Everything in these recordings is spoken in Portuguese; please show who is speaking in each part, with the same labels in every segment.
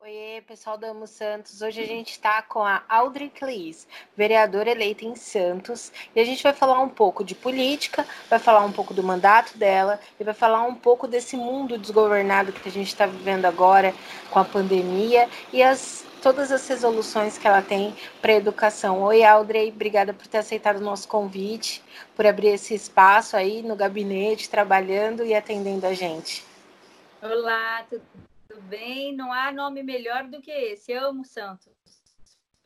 Speaker 1: Oi, pessoal da Amo Santos. Hoje a gente está com a Audrey Cleis, vereadora eleita em Santos, e a gente vai falar um pouco de política, vai falar um pouco do mandato dela e vai falar um pouco desse mundo desgovernado que a gente está vivendo agora com a pandemia e as todas as resoluções que ela tem para educação. Oi, Audrey, obrigada por ter aceitado o nosso convite, por abrir esse espaço aí no gabinete, trabalhando e atendendo a gente.
Speaker 2: Olá, tudo bem? Não há nome melhor do que esse. Eu amo Santos.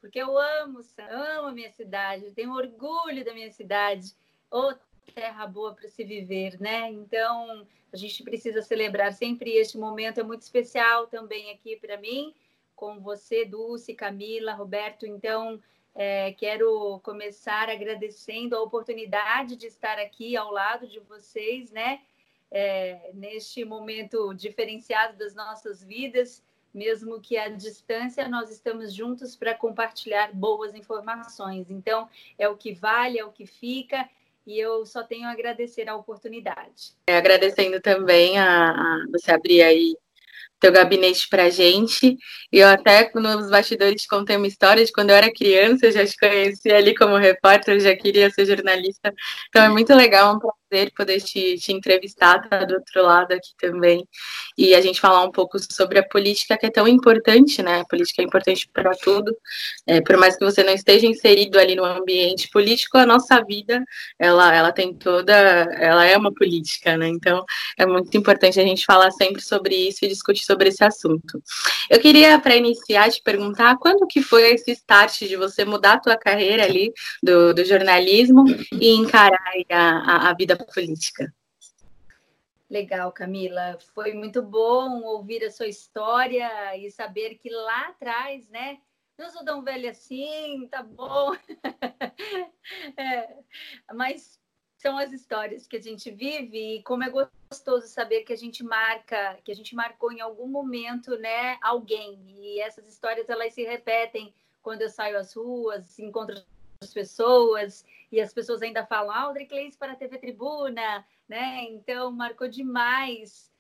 Speaker 2: Porque eu amo, amo a minha cidade, tenho orgulho da minha cidade. Ô, terra boa para se viver, né? Então, a gente precisa celebrar sempre este momento, é muito especial também aqui para mim, com você, Dulce, Camila, Roberto. Então, é, quero começar agradecendo a oportunidade de estar aqui ao lado de vocês, né? É, neste momento diferenciado das nossas vidas, mesmo que à distância, nós estamos juntos para compartilhar boas informações. Então, é o que vale, é o que fica, e eu só tenho a agradecer a oportunidade.
Speaker 3: É, agradecendo também a, a você abrir aí teu gabinete para gente. Eu até nos bastidores contei uma história de quando eu era criança, eu já te conhecia ali como repórter, já queria ser jornalista. Então é muito legal, prazer poder te, te entrevistar, tá do outro lado aqui também. E a gente falar um pouco sobre a política que é tão importante, né? A política é importante para tudo. É, por mais que você não esteja inserido ali no ambiente político, a nossa vida, ela, ela tem toda, ela é uma política, né? Então é muito importante a gente falar sempre sobre isso e discutir sobre esse assunto. Eu queria, para iniciar, te perguntar quando que foi esse start de você mudar a tua carreira ali do, do jornalismo e encarar a, a vida política?
Speaker 2: Legal, Camila. Foi muito bom ouvir a sua história e saber que lá atrás, né? Não sou tão velha assim, tá bom. é, mas são as histórias que a gente vive e como é gostoso saber que a gente marca, que a gente marcou em algum momento, né, alguém. E essas histórias elas se repetem quando eu saio às ruas, encontro as pessoas e as pessoas ainda falam Audrey Cleis para a TV Tribuna, né? Então marcou demais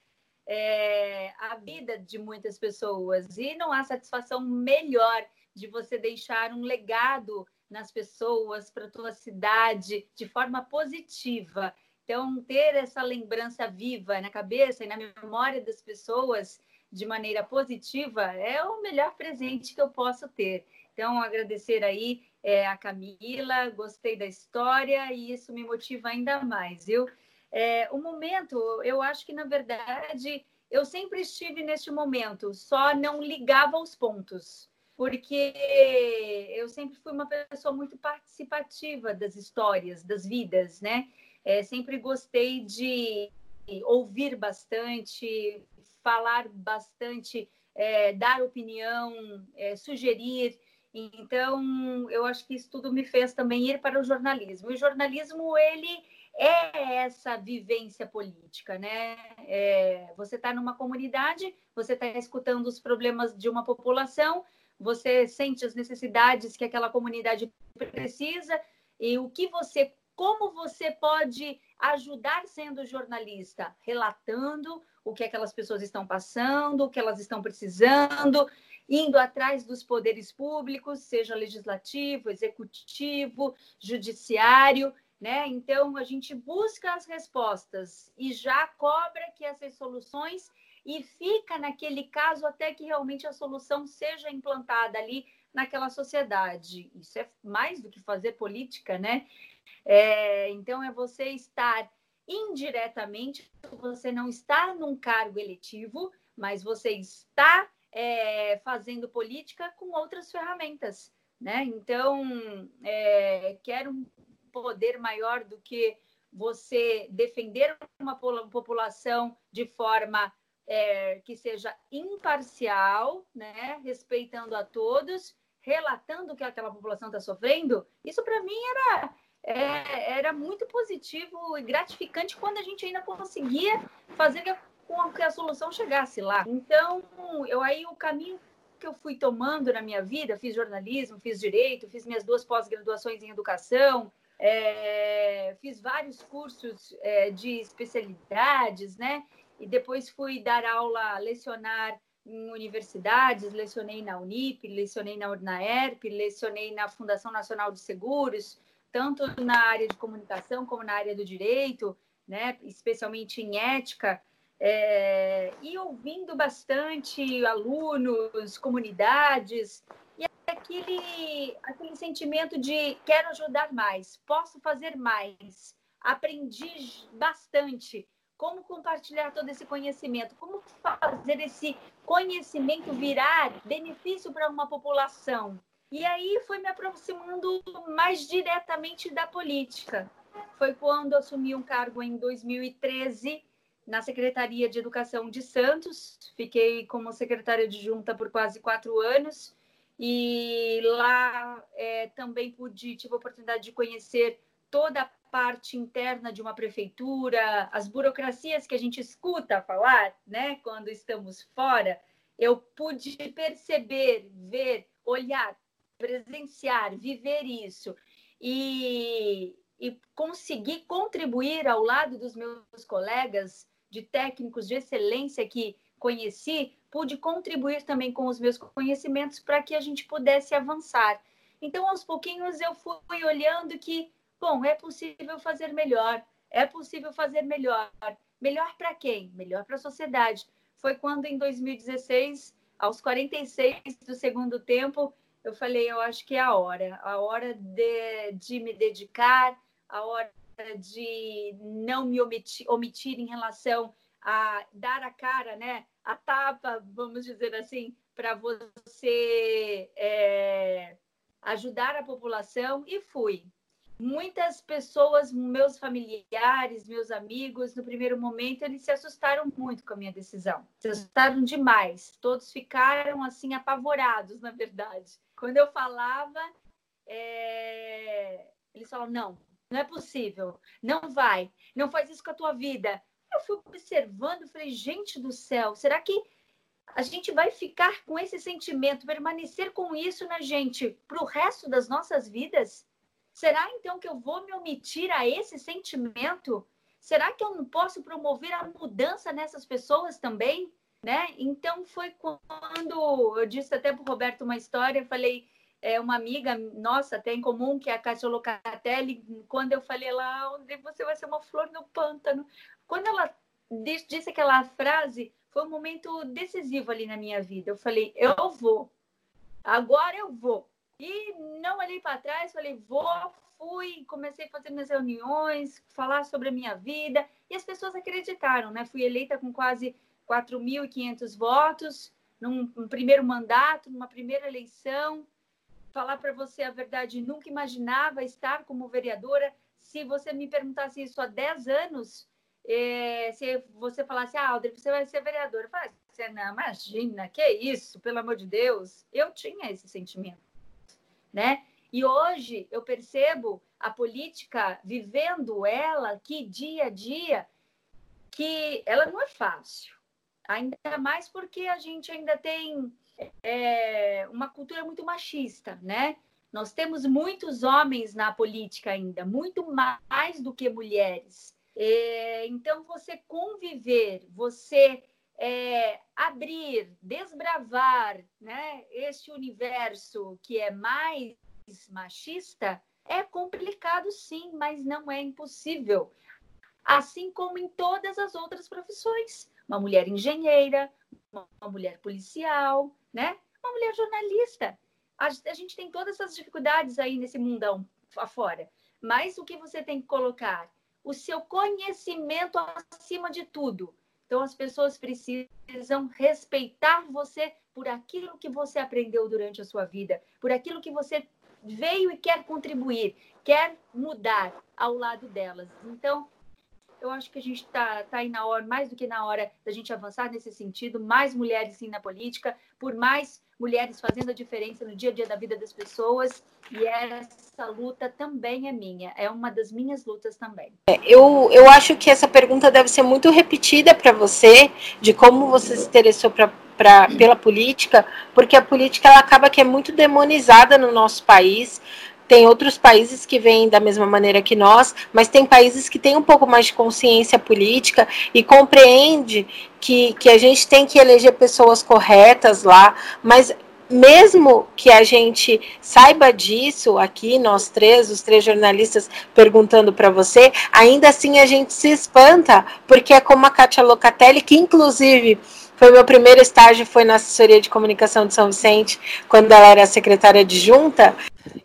Speaker 2: é, a vida de muitas pessoas e não há satisfação melhor de você deixar um legado nas pessoas, para a tua cidade, de forma positiva. Então, ter essa lembrança viva na cabeça e na memória das pessoas de maneira positiva é o melhor presente que eu posso ter. Então, agradecer aí é, a Camila, gostei da história e isso me motiva ainda mais, viu? É, o momento, eu acho que, na verdade, eu sempre estive neste momento, só não ligava os pontos porque eu sempre fui uma pessoa muito participativa das histórias, das vidas, né? É, sempre gostei de ouvir bastante, falar bastante, é, dar opinião, é, sugerir. Então, eu acho que isso tudo me fez também ir para o jornalismo. E o jornalismo, ele é essa vivência política, né? É, você está numa comunidade, você está escutando os problemas de uma população, você sente as necessidades que aquela comunidade precisa e o que você, como você pode ajudar sendo jornalista, relatando o que aquelas pessoas estão passando, o que elas estão precisando, indo atrás dos poderes públicos, seja legislativo, executivo, judiciário, né? Então a gente busca as respostas e já cobra que essas soluções e fica naquele caso até que realmente a solução seja implantada ali naquela sociedade. Isso é mais do que fazer política, né? É, então, é você estar indiretamente, você não está num cargo eletivo, mas você está é, fazendo política com outras ferramentas, né? Então, é, quero um poder maior do que você defender uma população de forma é, que seja imparcial, né, respeitando a todos, relatando o que aquela população está sofrendo, isso para mim era, é, era muito positivo e gratificante quando a gente ainda conseguia fazer com que a solução chegasse lá. Então, eu aí o caminho que eu fui tomando na minha vida, fiz jornalismo, fiz direito, fiz minhas duas pós-graduações em educação, é, fiz vários cursos é, de especialidades, né? e depois fui dar aula, lecionar em universidades, lecionei na Unip, lecionei na UNAERP, lecionei na Fundação Nacional de Seguros, tanto na área de comunicação como na área do direito, né, especialmente em ética, é, e ouvindo bastante alunos, comunidades, e aquele, aquele sentimento de quero ajudar mais, posso fazer mais, aprendi bastante como compartilhar todo esse conhecimento, como fazer esse conhecimento virar benefício para uma população. E aí foi me aproximando mais diretamente da política. Foi quando assumi um cargo em 2013 na Secretaria de Educação de Santos. Fiquei como secretária de junta por quase quatro anos. E lá é, também pude, tive a oportunidade de conhecer toda a parte interna de uma prefeitura, as burocracias que a gente escuta falar, né, quando estamos fora, eu pude perceber, ver, olhar, presenciar, viver isso e, e conseguir contribuir ao lado dos meus colegas, de técnicos de excelência que conheci, pude contribuir também com os meus conhecimentos para que a gente pudesse avançar. Então, aos pouquinhos, eu fui olhando que Bom, é possível fazer melhor, é possível fazer melhor. Melhor para quem? Melhor para a sociedade. Foi quando, em 2016, aos 46 do segundo tempo, eu falei: eu acho que é a hora, a hora de, de me dedicar, a hora de não me omitir, omitir em relação a dar a cara, né? A tapa, vamos dizer assim, para você é, ajudar a população e fui muitas pessoas, meus familiares, meus amigos, no primeiro momento, eles se assustaram muito com a minha decisão. Se assustaram demais. Todos ficaram assim apavorados, na verdade. Quando eu falava, é... eles falavam: não, não é possível, não vai, não faz isso com a tua vida. Eu fui observando, falei: gente do céu, será que a gente vai ficar com esse sentimento, permanecer com isso na gente para o resto das nossas vidas? Será então que eu vou me omitir a esse sentimento? Será que eu não posso promover a mudança nessas pessoas também? Né? Então foi quando eu disse até para o Roberto uma história, eu falei, é, uma amiga nossa, até em comum, que é a Cátia Locatelli, quando eu falei lá, onde você vai ser uma flor no pântano. Quando ela disse aquela frase, foi um momento decisivo ali na minha vida. Eu falei, eu vou, agora eu vou. E não olhei para trás, falei, vou, fui, comecei a fazer minhas reuniões, falar sobre a minha vida, e as pessoas acreditaram, né? Fui eleita com quase 4.500 votos, num primeiro mandato, numa primeira eleição. Falar para você a verdade, nunca imaginava estar como vereadora. Se você me perguntasse isso há 10 anos, é, se você falasse, ah, Audrey, você vai ser vereadora. Eu falasse, não, imagina, que isso, pelo amor de Deus. Eu tinha esse sentimento né? E hoje eu percebo a política vivendo ela que dia a dia que ela não é fácil, ainda mais porque a gente ainda tem é, uma cultura muito machista, né? Nós temos muitos homens na política ainda, muito mais do que mulheres. É, então, você conviver, você é, abrir, desbravar né, este universo que é mais machista é complicado, sim, mas não é impossível. Assim como em todas as outras profissões. Uma mulher engenheira, uma mulher policial, né? uma mulher jornalista. A, a gente tem todas essas dificuldades aí nesse mundão afora. Mas o que você tem que colocar? O seu conhecimento acima de tudo então, as pessoas precisam respeitar você por aquilo que você aprendeu durante a sua vida, por aquilo que você veio e quer contribuir, quer mudar ao lado delas. Então, eu acho que a gente está tá aí na hora, mais do que na hora da gente avançar nesse sentido, mais mulheres sim na política, por mais mulheres fazendo a diferença no dia a dia da vida das pessoas. E essa luta também é minha, é uma das minhas lutas também.
Speaker 1: É, eu, eu acho que essa pergunta deve ser muito repetida para você, de como você se interessou pra, pra, pela política, porque a política ela acaba que é muito demonizada no nosso país. Tem outros países que vêm da mesma maneira que nós, mas tem países que têm um pouco mais de consciência política e compreende que, que a gente tem que eleger pessoas corretas lá, mas mesmo que a gente saiba disso aqui, nós três, os três jornalistas perguntando para você, ainda assim a gente se espanta, porque é como a Kátia Locatelli, que inclusive foi meu primeiro estágio, foi na assessoria de comunicação de São Vicente, quando ela era secretária adjunta.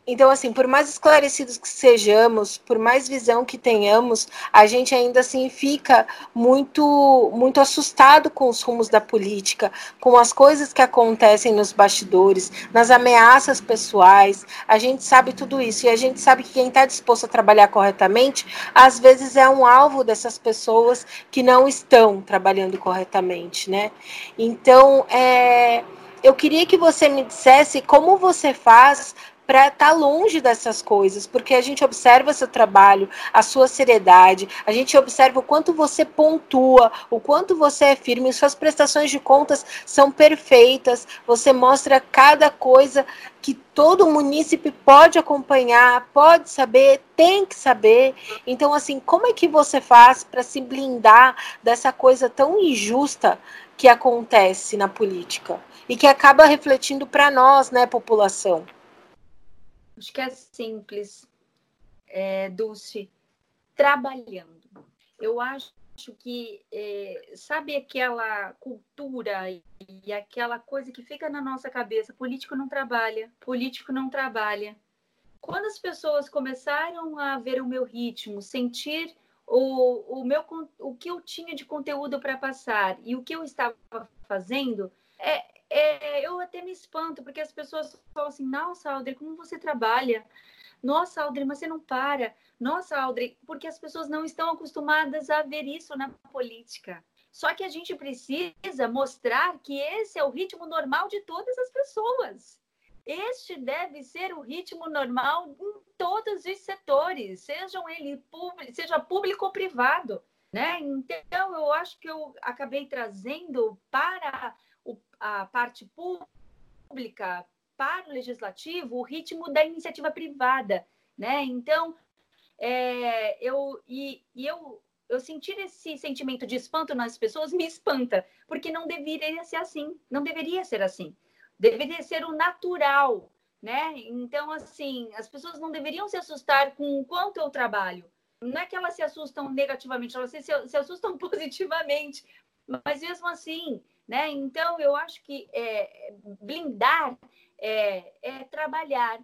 Speaker 1: Então, assim, por mais esclarecidos que sejamos, por mais visão que tenhamos, a gente ainda assim fica muito, muito assustado com os rumos da política, com as coisas que acontecem nos bastidores, nas ameaças pessoais. A gente sabe tudo isso e a gente sabe que quem está disposto a trabalhar corretamente, às vezes é um alvo dessas pessoas que não estão trabalhando corretamente, né? Então, é, eu queria que você me dissesse como você faz para estar tá longe dessas coisas, porque a gente observa seu trabalho, a sua seriedade, a gente observa o quanto você pontua, o quanto você é firme, suas prestações de contas são perfeitas, você mostra cada coisa que todo munícipe pode acompanhar, pode saber, tem que saber. Então, assim, como é que você faz para se blindar dessa coisa tão injusta que acontece na política e que acaba refletindo para nós, né, população?
Speaker 2: Acho que é simples, é, Dulce, trabalhando. Eu acho que, é, sabe aquela cultura e aquela coisa que fica na nossa cabeça: político não trabalha, político não trabalha. Quando as pessoas começaram a ver o meu ritmo, sentir o, o, meu, o que eu tinha de conteúdo para passar e o que eu estava fazendo, é, é, eu até me espanto, porque as pessoas falam assim: nossa, Audrey, como você trabalha? Nossa, Audrey, mas você não para. Nossa, Audrey, porque as pessoas não estão acostumadas a ver isso na política. Só que a gente precisa mostrar que esse é o ritmo normal de todas as pessoas. Este deve ser o ritmo normal em todos os setores, sejam ele público, seja público ou privado. Né? Então, eu acho que eu acabei trazendo para a parte pública para o legislativo o ritmo da iniciativa privada, né? Então, é, eu e, e eu eu sentir esse sentimento de espanto nas pessoas me espanta, porque não deveria ser assim, não deveria ser assim. Deveria ser o natural, né? Então, assim, as pessoas não deveriam se assustar com o quanto eu trabalho. Não é que elas se assustam negativamente, elas se, se assustam positivamente. Mas mesmo assim, né? Então, eu acho que é, blindar é, é trabalhar.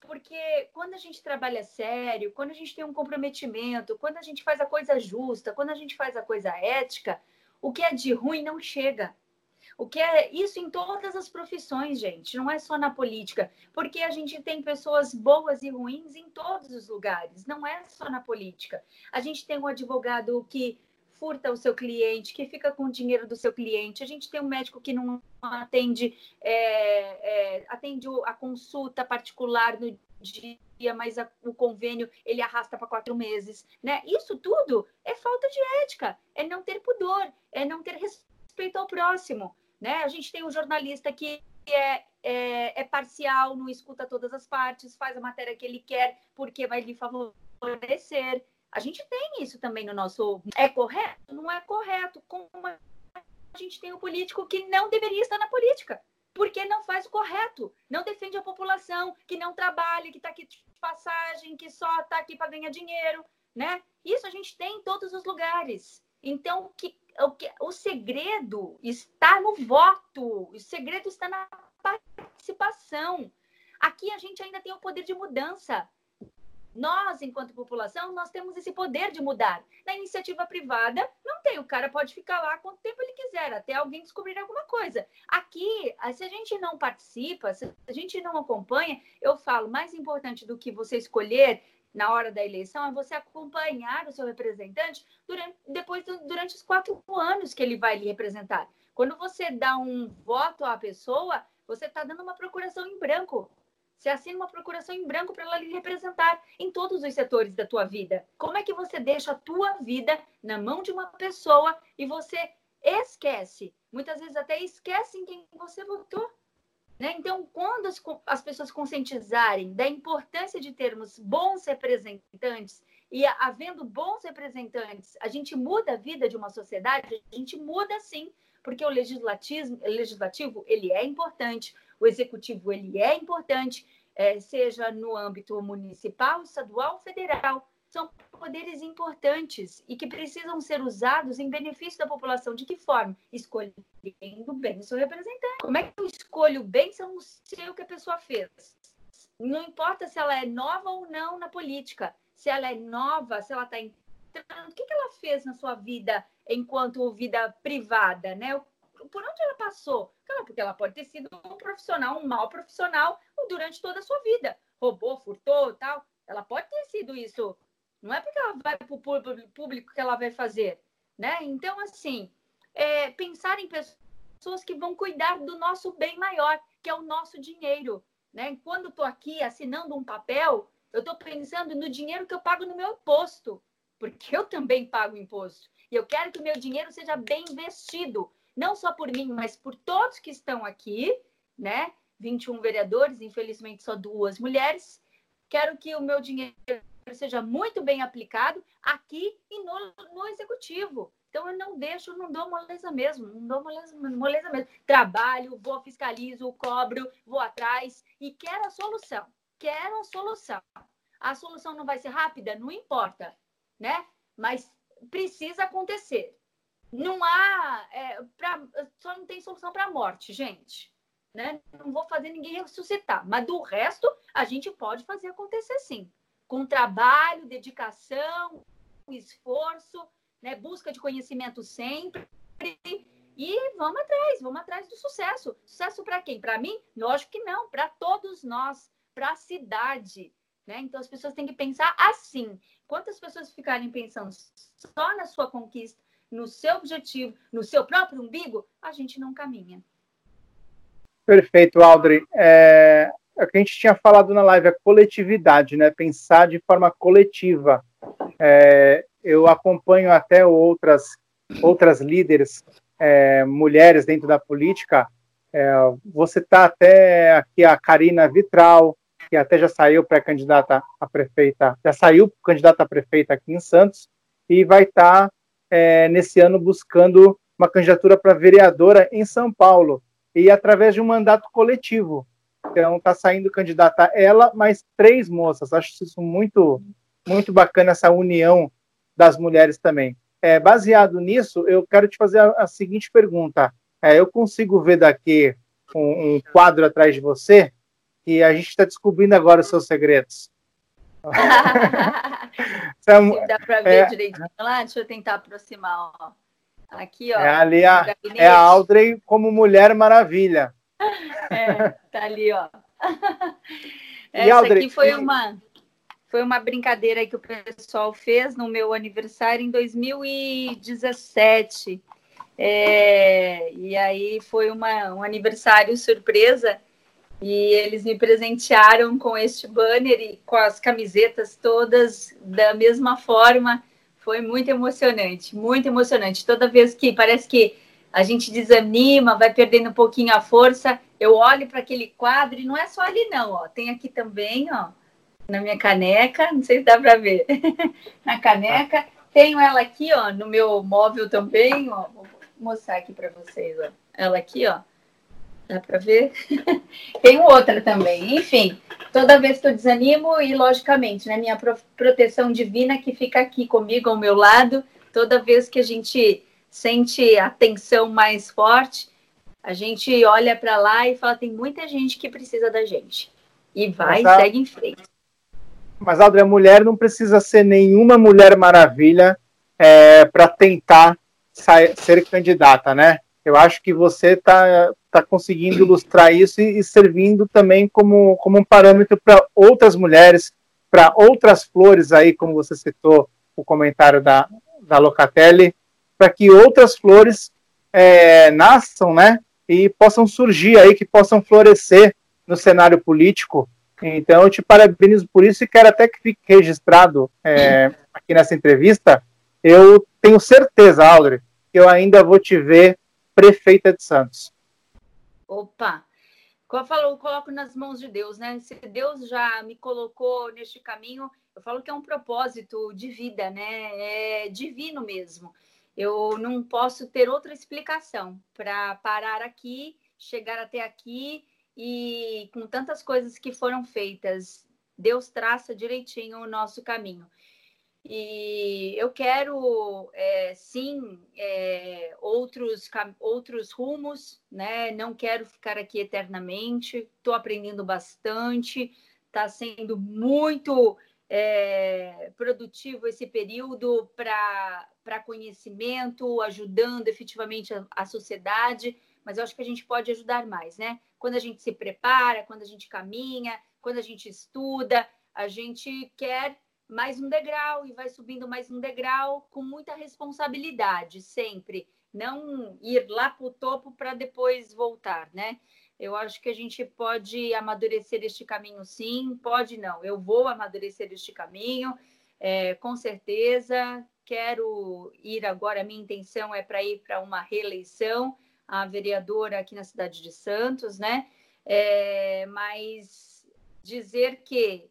Speaker 2: Porque quando a gente trabalha sério, quando a gente tem um comprometimento, quando a gente faz a coisa justa, quando a gente faz a coisa ética, o que é de ruim não chega. O que é isso em todas as profissões, gente, não é só na política, porque a gente tem pessoas boas e ruins em todos os lugares, não é só na política. A gente tem um advogado que furta o seu cliente, que fica com o dinheiro do seu cliente. A gente tem um médico que não atende, é, é, atende a consulta particular no dia, mas a, o convênio ele arrasta para quatro meses, né? Isso tudo é falta de ética, é não ter pudor, é não ter respeito ao próximo, né? A gente tem um jornalista que é, é, é parcial, não escuta todas as partes, faz a matéria que ele quer porque vai lhe favorecer. A gente tem isso também no nosso. É correto? Não é correto. Como a gente tem o um político que não deveria estar na política, porque não faz o correto, não defende a população, que não trabalha, que está aqui de passagem, que só está aqui para ganhar dinheiro, né? Isso a gente tem em todos os lugares. Então, que, o, que, o segredo está no voto, o segredo está na participação. Aqui a gente ainda tem o poder de mudança. Nós, enquanto população, nós temos esse poder de mudar. Na iniciativa privada, não tem. O cara pode ficar lá quanto tempo ele quiser, até alguém descobrir alguma coisa. Aqui, se a gente não participa, se a gente não acompanha, eu falo, mais importante do que você escolher na hora da eleição é você acompanhar o seu representante durante, depois durante os quatro anos que ele vai lhe representar. Quando você dá um voto à pessoa, você está dando uma procuração em branco. Você assina uma procuração em branco para ela lhe representar em todos os setores da tua vida. Como é que você deixa a tua vida na mão de uma pessoa e você esquece, muitas vezes até esquece em quem você votou? Né? Então, quando as, as pessoas conscientizarem da importância de termos bons representantes, e havendo bons representantes, a gente muda a vida de uma sociedade, a gente muda sim, porque o legislativo, legislativo ele é importante, o executivo ele é importante, é, seja no âmbito municipal, estadual, federal. São poderes importantes e que precisam ser usados em benefício da população. De que forma? Escolhendo bem o seu representante. Como é que eu escolho bem se eu não sei o que a pessoa fez? Não importa se ela é nova ou não na política, se ela é nova, se ela está entrando, o que, que ela fez na sua vida enquanto vida privada, né? Por onde ela passou? Porque ela pode ter sido um profissional, um mau profissional durante toda a sua vida. Roubou, furtou tal. Ela pode ter sido isso. Não é porque ela vai para o público que ela vai fazer. Né? Então, assim, é, pensar em pessoas que vão cuidar do nosso bem maior, que é o nosso dinheiro. Né? Quando estou aqui assinando um papel, eu estou pensando no dinheiro que eu pago no meu imposto, porque eu também pago imposto. E eu quero que o meu dinheiro seja bem investido, não só por mim, mas por todos que estão aqui, né? 21 vereadores, infelizmente só duas mulheres. Quero que o meu dinheiro seja muito bem aplicado aqui e no, no executivo. Então eu não deixo, não dou moleza mesmo, não dou moleza, moleza mesmo. Trabalho, vou fiscalizo, cobro, vou atrás e quero a solução. Quero a solução. A solução não vai ser rápida, não importa, né? Mas precisa acontecer. Não há, é, pra, só não tem solução para a morte, gente né? Não vou fazer ninguém ressuscitar, mas do resto a gente pode fazer acontecer sim, com trabalho, dedicação, esforço, né? Busca de conhecimento sempre e vamos atrás, vamos atrás do sucesso. Sucesso para quem? Para mim? Lógico que não, para todos nós, para a cidade. Né? Então as pessoas têm que pensar assim. Quantas pessoas ficarem pensando só na sua conquista, no seu objetivo, no seu próprio umbigo, a gente não caminha.
Speaker 4: Perfeito, Aldri. É, é o que a gente tinha falado na live, a coletividade, né? Pensar de forma coletiva. É, eu acompanho até outras outras líderes é, mulheres dentro da política. É, você tá até aqui a Karina Vitral, que até já saiu pré-candidata a prefeita, já saiu candidata a prefeita aqui em Santos e vai estar tá, é, nesse ano buscando uma candidatura para vereadora em São Paulo e através de um mandato coletivo. Então está saindo candidata ela, mais três moças. Acho isso muito, muito bacana essa união das mulheres também. É, baseado nisso, eu quero te fazer a, a seguinte pergunta. É, eu consigo ver daqui um, um, quadro atrás de você e a gente está descobrindo agora os seus segredos.
Speaker 2: é, Dá para ver é, direitinho lá? Deixa eu tentar aproximar. Ó. Aqui, ó.
Speaker 4: É ali a, é a Audrey como Mulher Maravilha.
Speaker 2: É, tá ali, ó. Essa Audrey, aqui foi uma, foi uma brincadeira que o pessoal fez no meu aniversário em 2017. É, e aí foi uma, um aniversário surpresa e eles me presentearam com este banner e com as camisetas todas da mesma forma foi muito emocionante, muito emocionante. Toda vez que parece que a gente desanima, vai perdendo um pouquinho a força, eu olho para aquele quadro e não é só ali não, ó. Tem aqui também, ó, na minha caneca, não sei se dá para ver. na caneca, tenho ela aqui, ó, no meu móvel também, ó. Vou mostrar aqui para vocês, ó. Ela aqui, ó. Dá para ver? Tem outra também. Enfim, toda vez que eu desanimo, e logicamente, né, minha proteção divina que fica aqui comigo, ao meu lado, toda vez que a gente sente a tensão mais forte, a gente olha para lá e fala: tem muita gente que precisa da gente. E vai e segue em frente.
Speaker 4: Mas, Aldre, a mulher não precisa ser nenhuma mulher maravilha é, para tentar ser candidata, né? Eu acho que você está tá conseguindo ilustrar isso e, e, servindo também como, como um parâmetro para outras mulheres, para outras flores aí, como você citou o comentário da, da Locatelli, para que outras flores é, nasçam, né? E possam surgir aí, que possam florescer no cenário político. Então, eu te parabenizo por isso e quero até que fique registrado é, aqui nessa entrevista. Eu tenho certeza, Audrey, que eu ainda vou te ver prefeita de Santos.
Speaker 2: Opa! como eu falo, eu coloco nas mãos de Deus, né? Se Deus já me colocou neste caminho, eu falo que é um propósito de vida, né? É divino mesmo. Eu não posso ter outra explicação para parar aqui, chegar até aqui e com tantas coisas que foram feitas, Deus traça direitinho o nosso caminho. E eu quero, é, sim, é, outros, outros rumos, né? Não quero ficar aqui eternamente. Estou aprendendo bastante, está sendo muito é, produtivo esse período para conhecimento, ajudando efetivamente a, a sociedade. Mas eu acho que a gente pode ajudar mais, né? Quando a gente se prepara, quando a gente caminha, quando a gente estuda, a gente quer mais um degrau e vai subindo mais um degrau com muita responsabilidade, sempre. Não ir lá para o topo para depois voltar, né? Eu acho que a gente pode amadurecer este caminho, sim, pode não. Eu vou amadurecer este caminho, é, com certeza. Quero ir agora, minha intenção é para ir para uma reeleição, a vereadora aqui na cidade de Santos, né? É, mas dizer que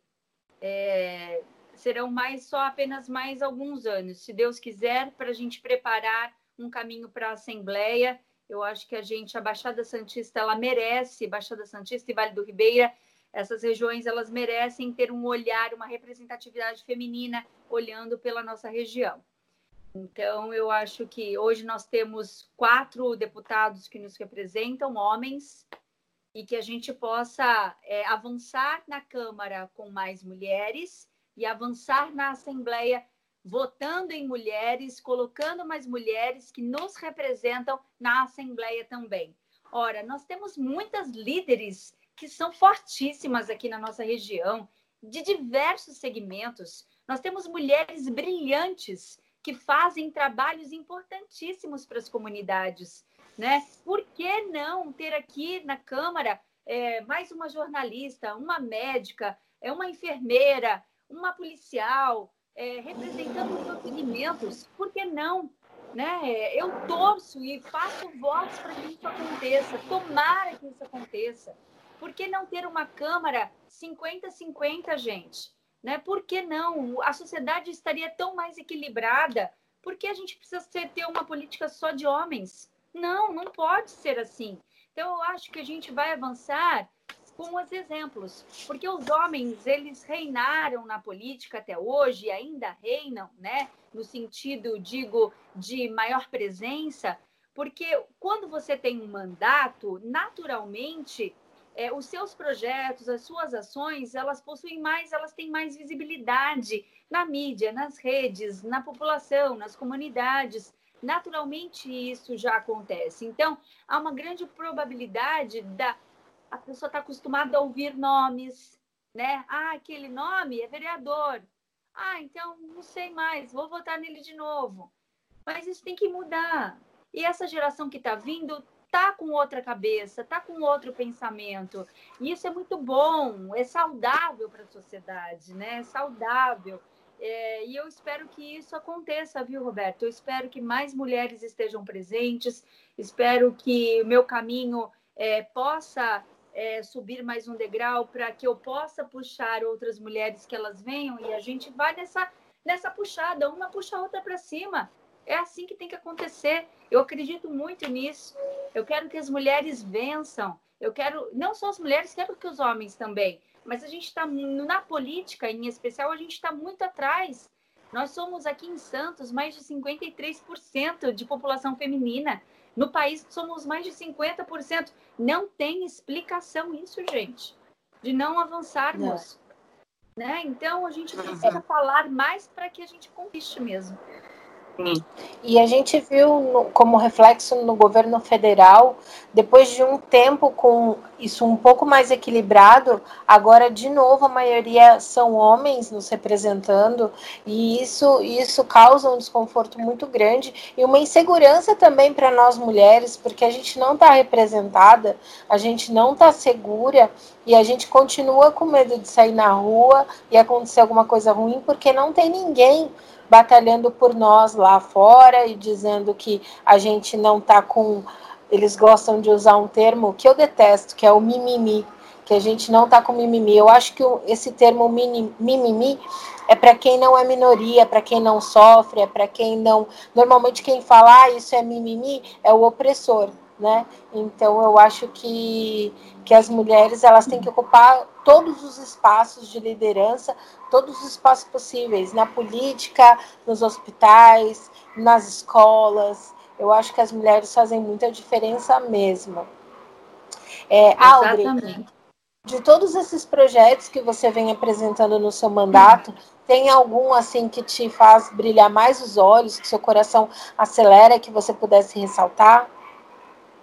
Speaker 2: é, serão mais só apenas mais alguns anos, se Deus quiser, para a gente preparar um caminho para a Assembleia. Eu acho que a gente, a Baixada Santista, ela merece, Baixada Santista e Vale do Ribeira, essas regiões, elas merecem ter um olhar, uma representatividade feminina olhando pela nossa região. Então, eu acho que hoje nós temos quatro deputados que nos representam, homens, e que a gente possa é, avançar na Câmara com mais mulheres e avançar na Assembleia, votando em mulheres, colocando mais mulheres que nos representam na Assembleia também. Ora, nós temos muitas líderes que são fortíssimas aqui na nossa região, de diversos segmentos. Nós temos mulheres brilhantes que fazem trabalhos importantíssimos para as comunidades. Né? Por que não ter aqui na Câmara é, mais uma jornalista, uma médica, é uma enfermeira, uma policial, é, representando os seus segmentos, por que não? Né? Eu torço e faço votos para que isso aconteça, tomara que isso aconteça. Por que não ter uma Câmara 50-50, gente? Né? Por que não? A sociedade estaria tão mais equilibrada. Por que a gente precisa ter uma política só de homens? Não, não pode ser assim. Então, eu acho que a gente vai avançar com os exemplos, porque os homens eles reinaram na política até hoje e ainda reinam, né? No sentido, digo, de maior presença, porque quando você tem um mandato, naturalmente é, os seus projetos, as suas ações, elas possuem mais, elas têm mais visibilidade na mídia, nas redes, na população, nas comunidades. Naturalmente isso já acontece. Então, há uma grande probabilidade da a pessoa está acostumada a ouvir nomes, né? Ah, aquele nome é vereador. Ah, então não sei mais, vou votar nele de novo. Mas isso tem que mudar. E essa geração que está vindo tá com outra cabeça, tá com outro pensamento. E isso é muito bom, é saudável para a sociedade, né? É saudável. É, e eu espero que isso aconteça, viu, Roberto? Eu espero que mais mulheres estejam presentes, espero que o meu caminho é, possa é, subir mais um degrau para que eu possa puxar outras mulheres que elas venham e a gente vai nessa, nessa puxada, uma puxa a outra para cima. É assim que tem que acontecer. Eu acredito muito nisso. Eu quero que as mulheres vençam. Eu quero, não só as mulheres, quero que os homens também. Mas a gente está na política, em especial, a gente está muito atrás. Nós somos aqui em Santos mais de 53% de população feminina. No país somos mais de 50%. Não tem explicação isso, gente, de não avançarmos. Não. Né? Então a gente precisa uhum. falar mais para que a gente conquiste mesmo.
Speaker 1: E a gente viu no, como reflexo no governo federal, depois de um tempo com isso um pouco mais equilibrado, agora de novo a maioria são homens nos representando, e isso, isso causa um desconforto muito grande e uma insegurança também para nós mulheres, porque a gente não está representada, a gente não está segura e a gente continua com medo de sair na rua e acontecer alguma coisa ruim, porque não tem ninguém batalhando por nós lá fora e dizendo que a gente não está com eles gostam de usar um termo que eu detesto, que é o mimimi, que a gente não está com mimimi. Eu acho que esse termo mimimi é para quem não é minoria, para quem não sofre, é para quem não. Normalmente quem fala ah, isso é mimimi é o opressor, né? Então eu acho que, que as mulheres elas têm que ocupar todos os espaços de liderança, todos os espaços possíveis, na política, nos hospitais, nas escolas. Eu acho que as mulheres fazem muita diferença mesmo. É, Audrey, de todos esses projetos que você vem apresentando no seu mandato, tem algum assim que te faz brilhar mais os olhos, que seu coração acelera, que você pudesse ressaltar?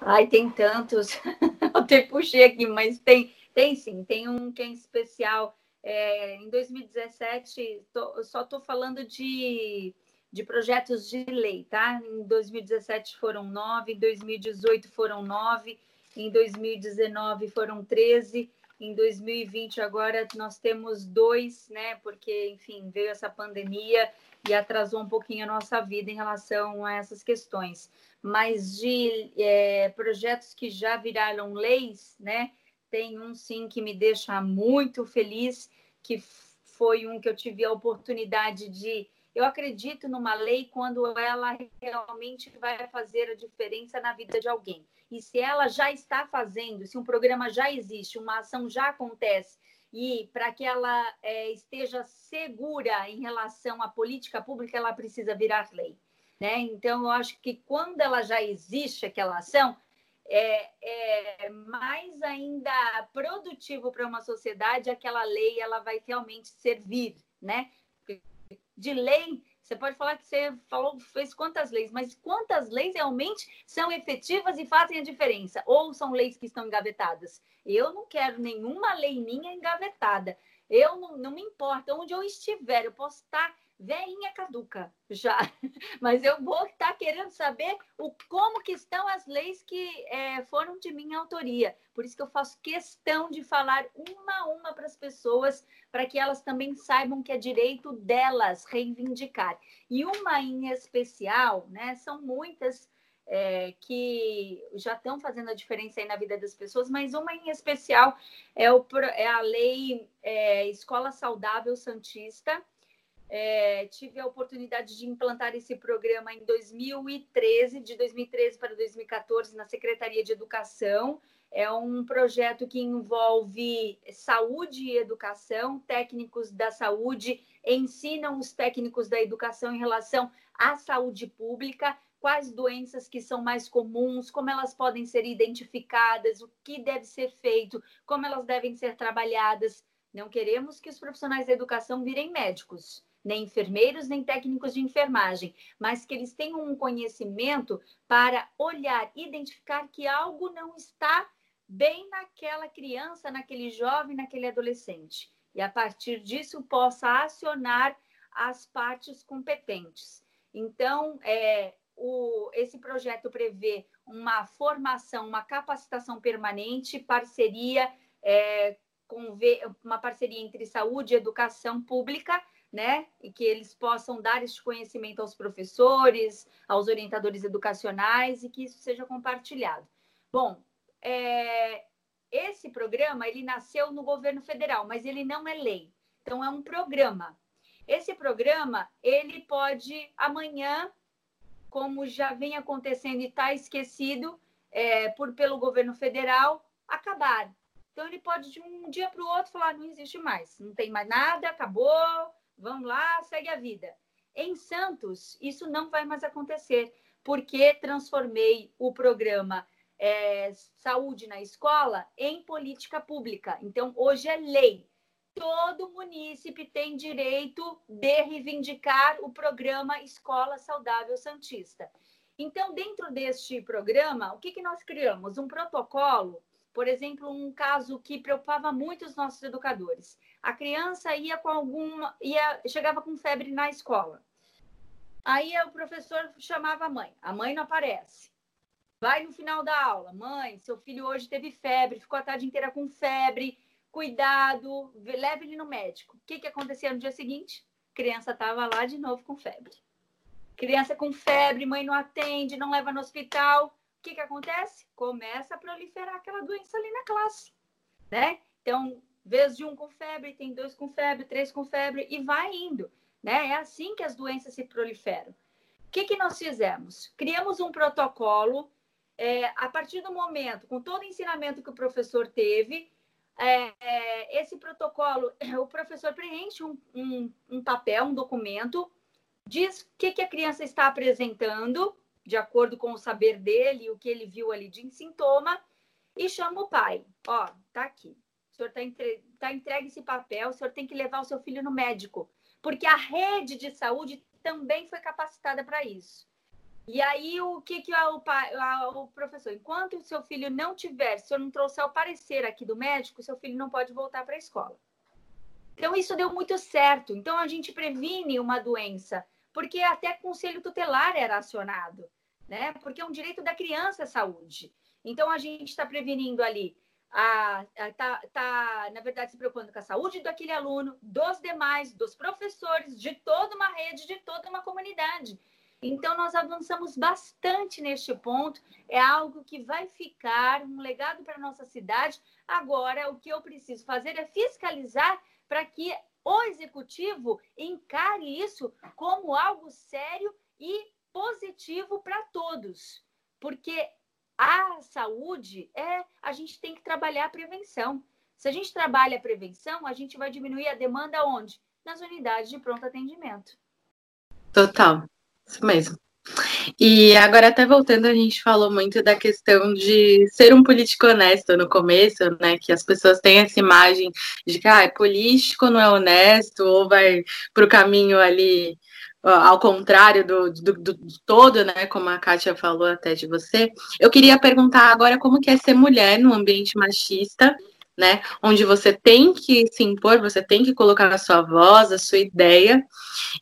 Speaker 2: Ai, tem tantos. Eu até puxei aqui, mas tem, tem sim. Tem um que é especial. É, em 2017, tô, só estou falando de, de projetos de lei, tá? Em 2017 foram nove, em 2018 foram nove, em 2019 foram 13 em 2020 agora nós temos dois, né? Porque, enfim, veio essa pandemia e atrasou um pouquinho a nossa vida em relação a essas questões. Mas de é, projetos que já viraram leis, né? Tem um sim que me deixa muito feliz, que foi um que eu tive a oportunidade de eu acredito numa lei quando ela realmente vai fazer a diferença na vida de alguém. E se ela já está fazendo, se um programa já existe, uma ação já acontece, e para que ela é, esteja segura em relação à política pública, ela precisa virar lei. Né? Então, eu acho que quando ela já existe, aquela ação, é, é mais ainda produtivo para uma sociedade, aquela lei ela vai realmente servir, né? de lei, você pode falar que você falou, fez quantas leis, mas quantas leis realmente são efetivas e fazem a diferença? Ou são leis que estão engavetadas? Eu não quero nenhuma lei minha engavetada. Eu não, não me importa onde eu estiver, eu posso estar veinha caduca já, mas eu vou estar querendo saber o, como que estão as leis que é, foram de minha autoria. Por isso que eu faço questão de falar uma a uma para as pessoas, para que elas também saibam que é direito delas reivindicar. E uma em especial, né, são muitas é, que já estão fazendo a diferença aí na vida das pessoas, mas uma em especial é, o, é a lei é, Escola Saudável Santista, é, tive a oportunidade de implantar esse programa em 2013, de 2013 para 2014, na Secretaria de Educação. É um projeto que envolve saúde e educação. Técnicos da saúde ensinam os técnicos da educação em relação à saúde pública, quais doenças que são mais comuns, como elas podem ser identificadas, o que deve ser feito, como elas devem ser trabalhadas. Não queremos que os profissionais da educação virem médicos nem enfermeiros, nem técnicos de enfermagem, mas que eles tenham um conhecimento para olhar, identificar que algo não está bem naquela criança, naquele jovem, naquele adolescente. E a partir disso possa acionar as partes competentes. Então, é, o, esse projeto prevê uma formação, uma capacitação permanente, parceria é, com uma parceria entre saúde e educação pública né? E que eles possam dar este conhecimento aos professores, aos orientadores educacionais e que isso seja compartilhado. Bom, é, esse programa ele nasceu no governo federal, mas ele não é lei. Então é um programa. Esse programa ele pode amanhã, como já vem acontecendo e está esquecido é, por pelo governo federal, acabar. Então ele pode de um dia para o outro falar não existe mais, não tem mais nada, acabou, vamos lá, segue a vida. Em Santos, isso não vai mais acontecer, porque transformei o programa é, Saúde na Escola em política pública. Então, hoje é lei. Todo munícipe tem direito de reivindicar o programa Escola Saudável Santista. Então, dentro deste programa, o que, que nós criamos? Um protocolo por exemplo, um caso que preocupava muito os nossos educadores. A criança ia com alguma, ia, chegava com febre na escola. Aí o professor chamava a mãe. A mãe não aparece. Vai no final da aula. Mãe, seu filho hoje teve febre, ficou a tarde inteira com febre. Cuidado, leve ele no médico. O que, que acontecia no dia seguinte? A criança estava lá de novo com febre. Criança com febre, mãe não atende, não leva no hospital que, que acontece? Começa a proliferar aquela doença ali na classe, né? Então, vez de um com febre, tem dois com febre, três com febre e vai indo, né? É assim que as doenças se proliferam. O que, que nós fizemos? Criamos um protocolo é, a partir do momento, com todo o ensinamento que o professor teve, é, é, esse protocolo, o professor preenche um, um, um papel, um documento, diz o que, que a criança está apresentando, de acordo com o saber dele, o que ele viu ali de sintoma, e chama o pai. Ó, tá aqui. O senhor está entre... tá entregue esse papel, o senhor tem que levar o seu filho no médico, porque a rede de saúde também foi capacitada para isso. E aí, o que, que o, o professor, enquanto o seu filho não tiver, se eu não trouxer o parecer aqui do médico, seu filho não pode voltar para a escola. Então, isso deu muito certo. Então, a gente previne uma doença, porque até conselho tutelar era acionado, né? Porque é um direito da criança a saúde. Então, a gente está prevenindo ali, está, tá, na verdade, se preocupando com a saúde daquele aluno, dos demais, dos professores, de toda uma rede, de toda uma comunidade. Então, nós avançamos bastante neste ponto. É algo que vai ficar um legado para a nossa cidade. Agora, o que eu preciso fazer é fiscalizar para que o executivo encare isso como algo sério e positivo para todos. Porque a saúde é a gente tem que trabalhar a prevenção. Se a gente trabalha a prevenção, a gente vai diminuir a demanda onde? Nas unidades de pronto atendimento.
Speaker 3: Total. Isso mesmo. E agora, até voltando, a gente falou muito da questão de ser um político honesto no começo, né? Que as pessoas têm essa imagem de que ah, é político não é honesto, ou vai para o caminho ali ao contrário do, do, do, todo, né? Como a Kátia falou até de você. Eu queria perguntar agora como que é ser mulher num ambiente machista né? Onde você tem que se impor, você tem que colocar a sua voz, a sua ideia.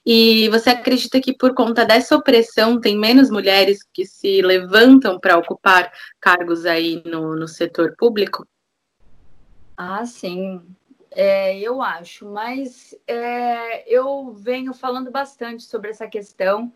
Speaker 3: E você acredita que por conta dessa opressão tem menos mulheres que se levantam para ocupar cargos aí no, no setor público?
Speaker 2: Ah, sim. É, eu acho, mas é, eu venho falando bastante sobre essa questão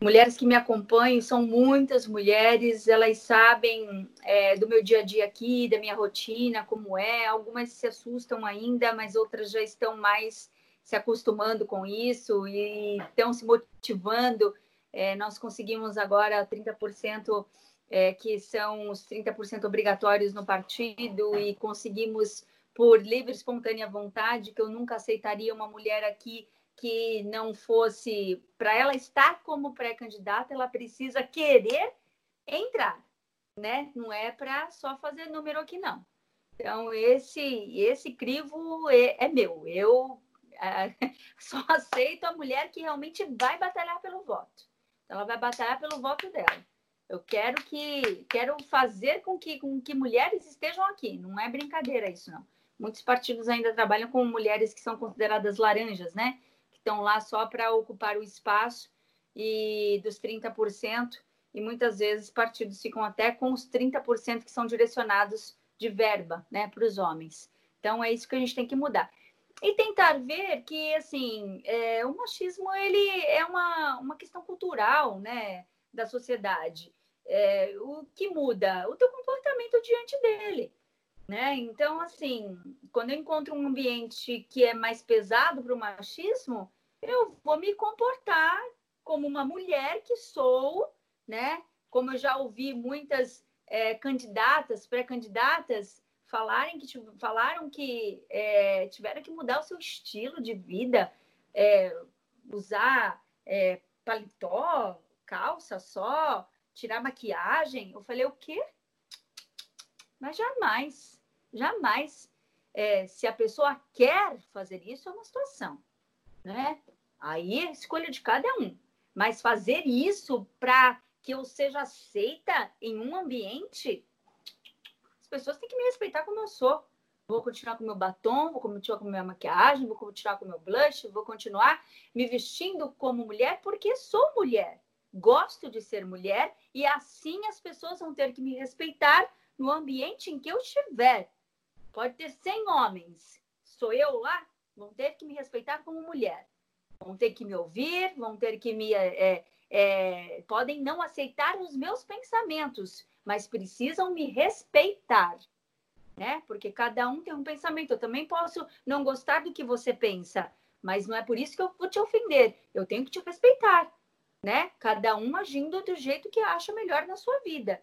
Speaker 2: mulheres que me acompanham são muitas mulheres, elas sabem é, do meu dia a dia aqui, da minha rotina, como é. Algumas se assustam ainda, mas outras já estão mais se acostumando com isso e estão se motivando. É, nós conseguimos agora 30%, é, que são os 30% obrigatórios no partido, e conseguimos, por livre e espontânea vontade, que eu nunca aceitaria uma mulher aqui que não fosse para ela estar como pré-candidata, ela precisa querer entrar, né? Não é para só fazer número aqui não. Então esse esse crivo é, é meu. Eu é, só aceito a mulher que realmente vai batalhar pelo voto. Então, ela vai batalhar pelo voto dela. Eu quero que quero fazer com que com que mulheres estejam aqui. Não é brincadeira isso não. Muitos partidos ainda trabalham com mulheres que são consideradas laranjas, né? estão lá só para ocupar o espaço e dos 30%, e muitas vezes partidos ficam até com os 30% que são direcionados de verba né, para os homens. Então é isso que a gente tem que mudar. E tentar ver que assim é, o machismo ele é uma, uma questão cultural né, da sociedade. É, o que muda? O teu comportamento diante dele. Né? Então, assim, quando eu encontro um ambiente que é mais pesado para o machismo, eu vou me comportar como uma mulher que sou, né? Como eu já ouvi muitas é, candidatas, pré-candidatas falarem que falaram que é, tiveram que mudar o seu estilo de vida, é, usar é, paletó, calça só, tirar maquiagem. Eu falei o quê? Mas jamais, jamais. É, se a pessoa quer fazer isso, é uma situação né? Aí escolha de cada um. Mas fazer isso para que eu seja aceita em um ambiente, as pessoas têm que me respeitar como eu sou. Vou continuar com meu batom, vou continuar com minha maquiagem, vou continuar com meu blush, vou continuar me vestindo como mulher porque sou mulher. Gosto de ser mulher e assim as pessoas vão ter que me respeitar no ambiente em que eu estiver. Pode ter 100 homens. Sou eu lá? vão ter que me respeitar como mulher, vão ter que me ouvir, vão ter que me é, é, podem não aceitar os meus pensamentos, mas precisam me respeitar, né? Porque cada um tem um pensamento. Eu também posso não gostar do que você pensa, mas não é por isso que eu vou te ofender. Eu tenho que te respeitar, né? Cada um agindo do jeito que acha melhor na sua vida.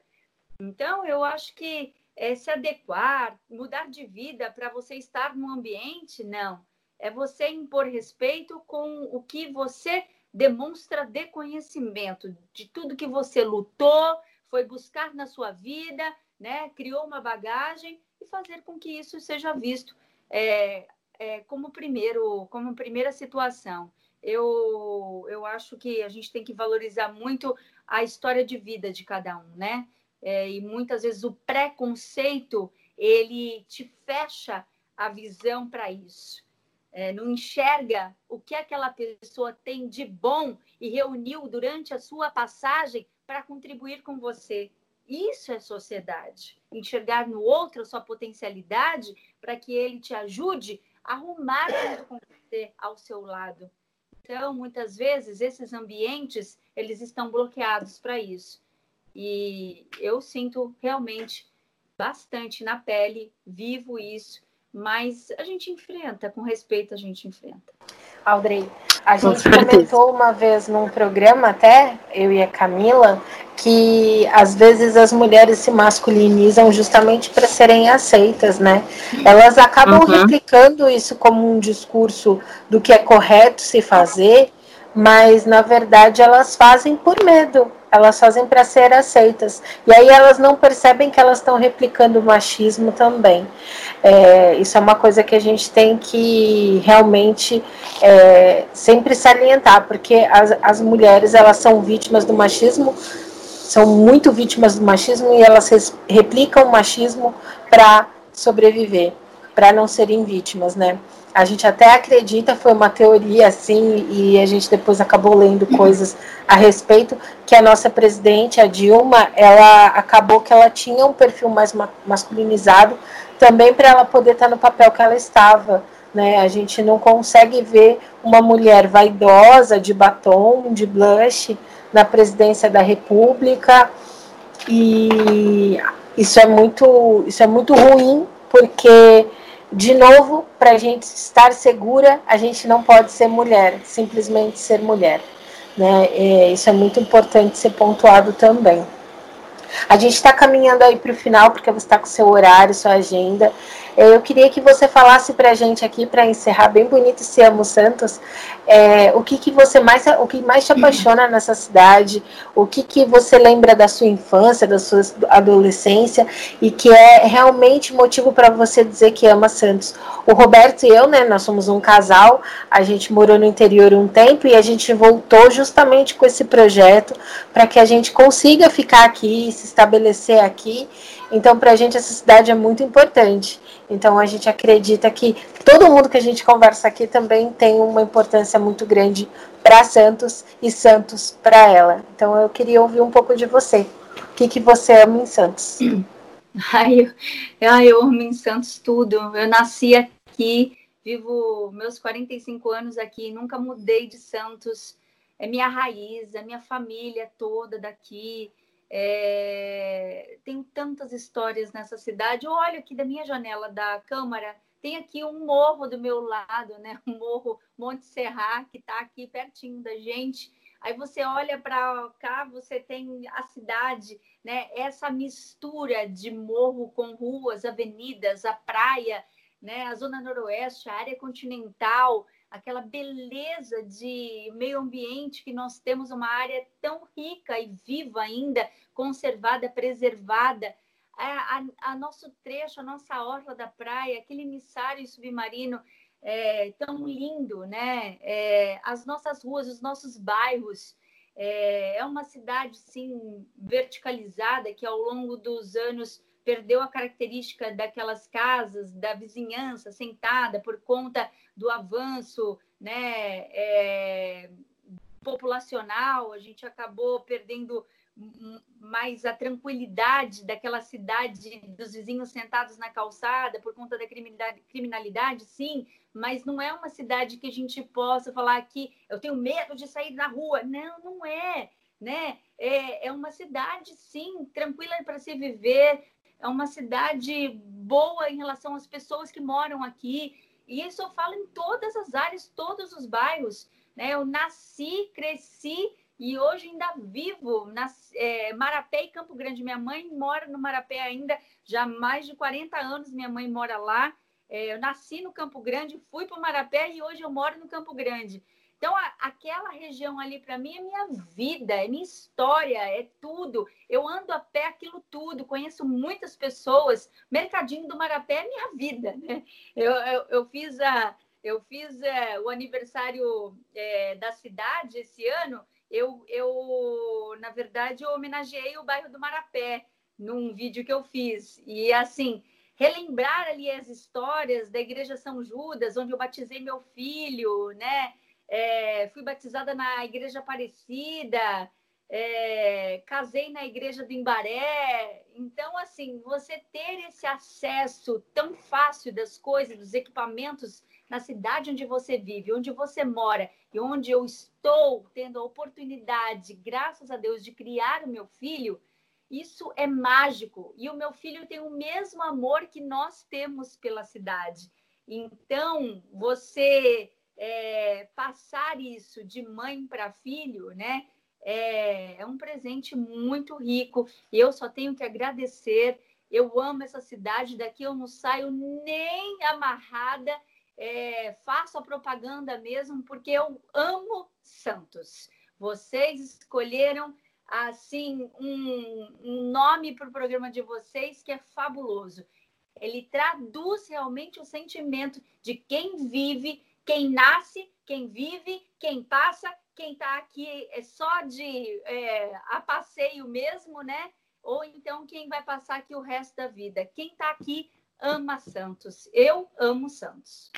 Speaker 2: Então, eu acho que é, se adequar, mudar de vida para você estar no ambiente, não. É você impor respeito com o que você demonstra de conhecimento, de tudo que você lutou, foi buscar na sua vida, né? criou uma bagagem e fazer com que isso seja visto é, é, como primeiro, como primeira situação. Eu, eu acho que a gente tem que valorizar muito a história de vida de cada um, né? É, e muitas vezes o preconceito ele te fecha a visão para isso. É, não enxerga o que aquela pessoa tem de bom e reuniu durante a sua passagem para contribuir com você. Isso é sociedade. Enxergar no outro a sua potencialidade para que ele te ajude a arrumar junto com você ao seu lado. Então, muitas vezes, esses ambientes, eles estão bloqueados para isso. E eu sinto realmente bastante na pele, vivo isso, mas a gente enfrenta, com respeito a gente enfrenta.
Speaker 1: Audrey, a gente comentou uma vez num programa até, eu e a Camila, que às vezes as mulheres se masculinizam justamente para serem aceitas, né? Elas acabam uhum. replicando isso como um discurso do que é correto se fazer, mas na verdade elas fazem por medo, elas fazem para ser aceitas. E aí elas não percebem que elas estão replicando o machismo também. É, isso é uma coisa que a gente tem que realmente é, sempre salientar, porque as, as mulheres elas são vítimas do machismo, são muito vítimas do machismo e elas replicam o machismo para sobreviver, para não serem vítimas, né? A gente até acredita, foi uma teoria assim, e a gente depois acabou lendo coisas a respeito, que a nossa presidente, a Dilma, ela acabou que ela tinha um perfil mais masculinizado, também para ela poder estar no papel que ela estava. Né? A gente não consegue ver uma mulher vaidosa, de batom, de blush, na presidência da República, e isso é muito, isso é muito ruim, porque de novo, para a gente estar segura, a gente não pode ser mulher, simplesmente ser mulher. Né? E isso é muito importante ser pontuado também. A gente está caminhando aí para o final, porque você está com seu horário, sua agenda. Eu queria que você falasse para a gente aqui, para encerrar bem bonito esse Amo Santos, é, o que, que você mais, o que mais te apaixona nessa cidade, o que, que você lembra da sua infância, da sua adolescência e que é realmente motivo para você dizer que ama Santos. O Roberto e eu, né, nós somos um casal, a gente morou no interior um tempo e a gente voltou justamente com esse projeto para que a gente consiga ficar aqui, se estabelecer aqui. Então, para a gente, essa cidade é muito importante. Então a gente acredita que todo mundo que a gente conversa aqui também tem uma importância muito grande para Santos e Santos para ela. Então eu queria ouvir um pouco de você. O que, que você ama em Santos?
Speaker 2: Ai eu, ai, eu amo em Santos tudo. Eu nasci aqui, vivo meus 45 anos aqui, nunca mudei de Santos. É minha raiz, é minha família toda daqui. É, tem tantas histórias nessa cidade. Eu olho aqui da minha janela da Câmara, tem aqui um morro do meu lado, né? Um morro Monte Serra, que está aqui pertinho da gente. Aí você olha para cá, você tem a cidade, né? Essa mistura de morro com ruas, avenidas, a praia, né? A zona noroeste, a área continental, aquela beleza de meio ambiente que nós temos uma área tão rica e viva ainda, conservada, preservada. A, a, a nosso trecho, a nossa orla da praia, aquele emissário submarino é, tão lindo, né? É, as nossas ruas, os nossos bairros. É, é uma cidade, sim, verticalizada que ao longo dos anos perdeu a característica daquelas casas, da vizinhança sentada por conta do avanço né, é, populacional, a gente acabou perdendo mais a tranquilidade daquela cidade, dos vizinhos sentados na calçada por conta da criminalidade, criminalidade, sim, mas não é uma cidade que a gente possa falar que eu tenho medo de sair na rua. Não, não é, né? É, é uma cidade, sim, tranquila para se viver, é uma cidade boa em relação às pessoas que moram aqui. E isso eu falo em todas as áreas, todos os bairros. Né? Eu nasci, cresci e hoje ainda vivo na é, Marapé e Campo Grande. Minha mãe mora no Marapé ainda, já há mais de 40 anos minha mãe mora lá. É, eu nasci no Campo Grande, fui para o Marapé e hoje eu moro no Campo Grande. Então, a, aquela região ali, para mim, é minha vida, é minha história, é tudo. Eu ando a pé aquilo tudo, conheço muitas pessoas. Mercadinho do Marapé é minha vida, né? Eu, eu, eu fiz, a, eu fiz é, o aniversário é, da cidade esse ano. Eu, eu, na verdade, eu homenageei o bairro do Marapé num vídeo que eu fiz. E, assim, relembrar ali as histórias da Igreja São Judas, onde eu batizei meu filho, né? É, fui batizada na Igreja Aparecida, é, casei na Igreja do Imbaré. Então, assim, você ter esse acesso tão fácil das coisas, dos equipamentos na cidade onde você vive, onde você mora e onde eu estou tendo a oportunidade, graças a Deus, de criar o meu filho, isso é mágico. E o meu filho tem o mesmo amor que nós temos pela cidade. Então, você é, passar isso de mãe para filho, né? É, é um presente muito rico e eu só tenho que agradecer. Eu amo essa cidade, daqui eu não saio nem amarrada, é, faço a propaganda mesmo, porque eu amo Santos. Vocês escolheram assim um, um nome para o programa de vocês que é fabuloso. Ele traduz realmente o sentimento de quem vive quem nasce, quem vive, quem passa, quem está aqui é só de é, a passeio mesmo, né? Ou então quem vai passar aqui o resto da vida. Quem está aqui ama Santos. Eu amo Santos.